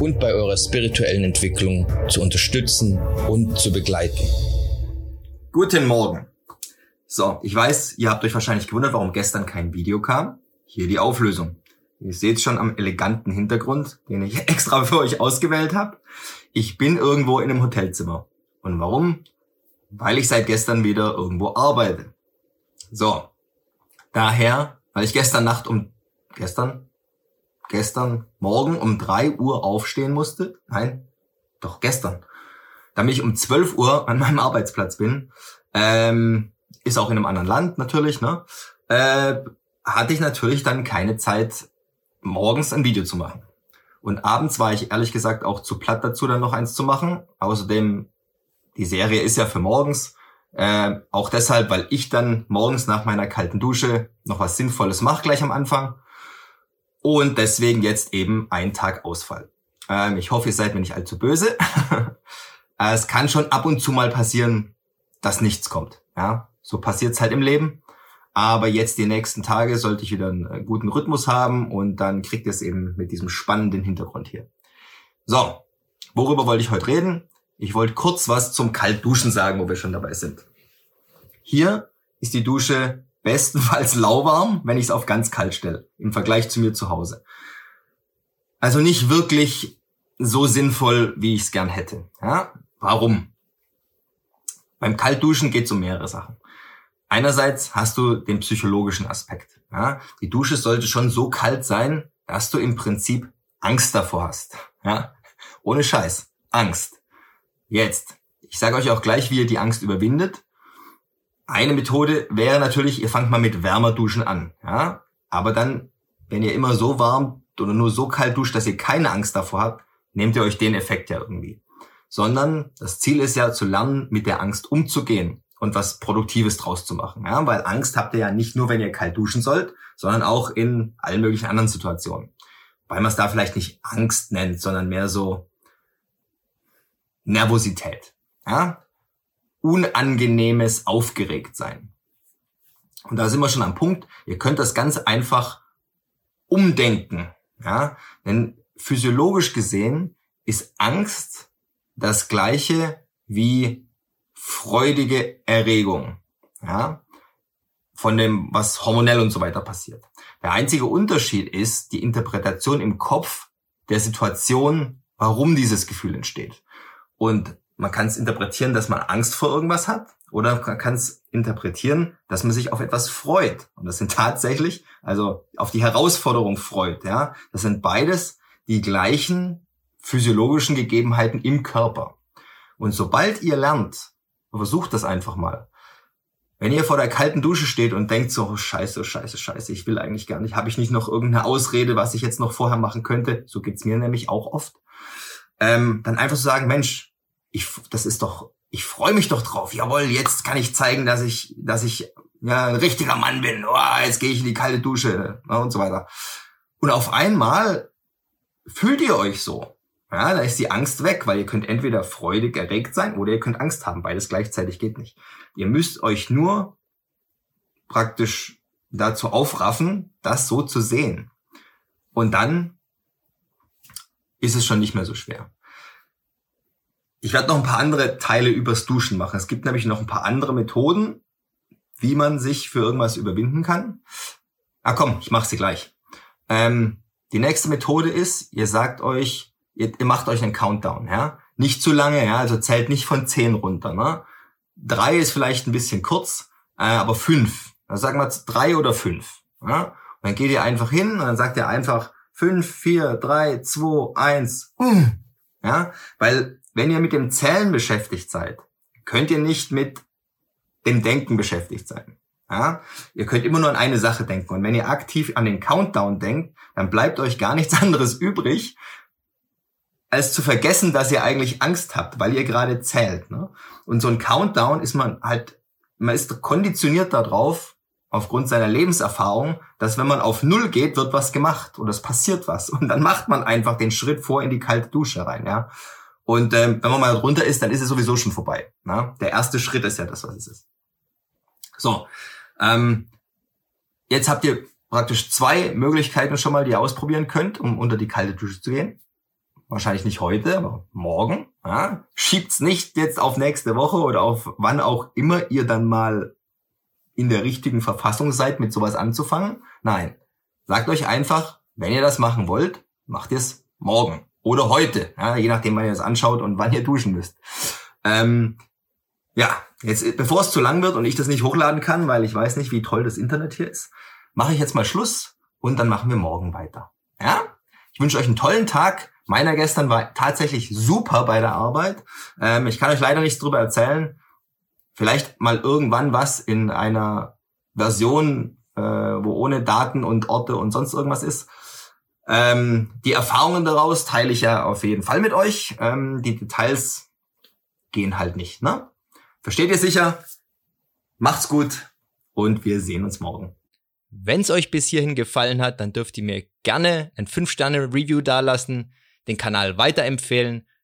und bei eurer spirituellen Entwicklung zu unterstützen und zu begleiten. Guten Morgen. So, ich weiß, ihr habt euch wahrscheinlich gewundert, warum gestern kein Video kam. Hier die Auflösung. Ihr seht schon am eleganten Hintergrund, den ich extra für euch ausgewählt habe. Ich bin irgendwo in einem Hotelzimmer. Und warum? Weil ich seit gestern wieder irgendwo arbeite. So, daher, weil ich gestern Nacht um, gestern? Gestern Morgen um drei Uhr aufstehen musste. Nein, doch gestern. Damit ich um 12 Uhr an meinem Arbeitsplatz bin. Ähm, ist auch in einem anderen Land natürlich, ne? Äh, hatte ich natürlich dann keine Zeit, morgens ein Video zu machen. Und abends war ich ehrlich gesagt auch zu platt dazu, dann noch eins zu machen. Außerdem, die Serie ist ja für morgens. Äh, auch deshalb, weil ich dann morgens nach meiner kalten Dusche noch was Sinnvolles mache gleich am Anfang. Und deswegen jetzt eben ein Tag Ausfall. Ähm, ich hoffe, ihr seid mir nicht allzu böse. es kann schon ab und zu mal passieren, dass nichts kommt. Ja, so passiert's halt im Leben. Aber jetzt die nächsten Tage sollte ich wieder einen äh, guten Rhythmus haben und dann kriegt ihr es eben mit diesem spannenden Hintergrund hier. So, worüber wollte ich heute reden? Ich wollte kurz was zum Kaltduschen sagen, wo wir schon dabei sind. Hier ist die Dusche bestenfalls lauwarm, wenn ich es auf ganz kalt stelle, im Vergleich zu mir zu Hause. Also nicht wirklich so sinnvoll, wie ich es gern hätte. Ja? Warum? Beim Kaltduschen geht es um mehrere Sachen. Einerseits hast du den psychologischen Aspekt. Ja? Die Dusche sollte schon so kalt sein, dass du im Prinzip Angst davor hast. Ja? Ohne Scheiß. Angst. Jetzt. Ich sage euch auch gleich, wie ihr die Angst überwindet. Eine Methode wäre natürlich, ihr fangt mal mit Wärmerduschen an. Ja? Aber dann, wenn ihr immer so warm oder nur so kalt duscht, dass ihr keine Angst davor habt, nehmt ihr euch den Effekt ja irgendwie. Sondern das Ziel ist ja zu lernen, mit der Angst umzugehen und was Produktives draus zu machen. Ja? Weil Angst habt ihr ja nicht nur, wenn ihr kalt duschen sollt, sondern auch in allen möglichen anderen Situationen. Weil man es da vielleicht nicht Angst nennt, sondern mehr so Nervosität. Ja? Unangenehmes Aufgeregtsein. Und da sind wir schon am Punkt, ihr könnt das ganz einfach umdenken. Ja? Denn physiologisch gesehen ist Angst das gleiche wie freudige Erregung. Ja? Von dem, was hormonell und so weiter passiert. Der einzige Unterschied ist die Interpretation im Kopf der Situation, warum dieses Gefühl entsteht. Und man kann es interpretieren, dass man Angst vor irgendwas hat oder man kann es interpretieren, dass man sich auf etwas freut. Und das sind tatsächlich, also auf die Herausforderung freut. Ja, das sind beides die gleichen physiologischen Gegebenheiten im Körper. Und sobald ihr lernt, versucht das einfach mal. Wenn ihr vor der kalten Dusche steht und denkt so, oh, scheiße, scheiße, scheiße, ich will eigentlich gar nicht, habe ich nicht noch irgendeine Ausrede, was ich jetzt noch vorher machen könnte, so geht's mir nämlich auch oft, ähm, dann einfach so sagen, Mensch, ich, das ist doch, ich freue mich doch drauf. Jawohl, jetzt kann ich zeigen, dass ich, dass ich ja, ein richtiger Mann bin. Oh, jetzt gehe ich in die kalte Dusche ne, und so weiter. Und auf einmal fühlt ihr euch so. Ja, da ist die Angst weg, weil ihr könnt entweder freudig erregt sein oder ihr könnt Angst haben. Beides gleichzeitig geht nicht. Ihr müsst euch nur praktisch dazu aufraffen, das so zu sehen. Und dann ist es schon nicht mehr so schwer. Ich werde noch ein paar andere Teile übers Duschen machen. Es gibt nämlich noch ein paar andere Methoden, wie man sich für irgendwas überwinden kann. Ah komm, ich mache sie gleich. Ähm, die nächste Methode ist, ihr sagt euch, ihr, ihr, macht euch einen Countdown, ja. Nicht zu lange, ja, also zählt nicht von zehn runter, ne. Drei ist vielleicht ein bisschen kurz, äh, aber fünf. Dann sagen wir drei oder fünf. Ja? Und dann geht ihr einfach hin und dann sagt ihr einfach fünf, vier, drei, zwei, eins. Ja, weil wenn ihr mit dem Zählen beschäftigt seid, könnt ihr nicht mit dem Denken beschäftigt sein. Ja? Ihr könnt immer nur an eine Sache denken. Und wenn ihr aktiv an den Countdown denkt, dann bleibt euch gar nichts anderes übrig, als zu vergessen, dass ihr eigentlich Angst habt, weil ihr gerade zählt. Ne? Und so ein Countdown ist man halt, man ist konditioniert darauf, aufgrund seiner Lebenserfahrung, dass wenn man auf Null geht, wird was gemacht oder es passiert was. Und dann macht man einfach den Schritt vor in die kalte Dusche rein. ja. Und ähm, wenn man mal drunter ist, dann ist es sowieso schon vorbei. Ne? Der erste Schritt ist ja das, was es ist. So, ähm, jetzt habt ihr praktisch zwei Möglichkeiten schon mal, die ihr ausprobieren könnt, um unter die kalte Dusche zu gehen wahrscheinlich nicht heute, aber morgen. Ja? Schiebt's nicht jetzt auf nächste Woche oder auf wann auch immer ihr dann mal in der richtigen Verfassung seid, mit sowas anzufangen. Nein, sagt euch einfach, wenn ihr das machen wollt, macht ihr es morgen oder heute, ja, je nachdem, wann ihr es anschaut und wann ihr duschen müsst. Ähm, ja, jetzt bevor es zu lang wird und ich das nicht hochladen kann, weil ich weiß nicht, wie toll das Internet hier ist, mache ich jetzt mal Schluss und dann machen wir morgen weiter. Ja? Ich wünsche euch einen tollen Tag. Meiner gestern war tatsächlich super bei der Arbeit. Ähm, ich kann euch leider nichts drüber erzählen. Vielleicht mal irgendwann was in einer Version, äh, wo ohne Daten und Orte und sonst irgendwas ist. Ähm, die Erfahrungen daraus teile ich ja auf jeden Fall mit euch. Ähm, die Details gehen halt nicht. Ne? Versteht ihr sicher? Macht's gut und wir sehen uns morgen. Wenn es euch bis hierhin gefallen hat, dann dürft ihr mir gerne ein 5-Sterne-Review dalassen den Kanal weiterempfehlen.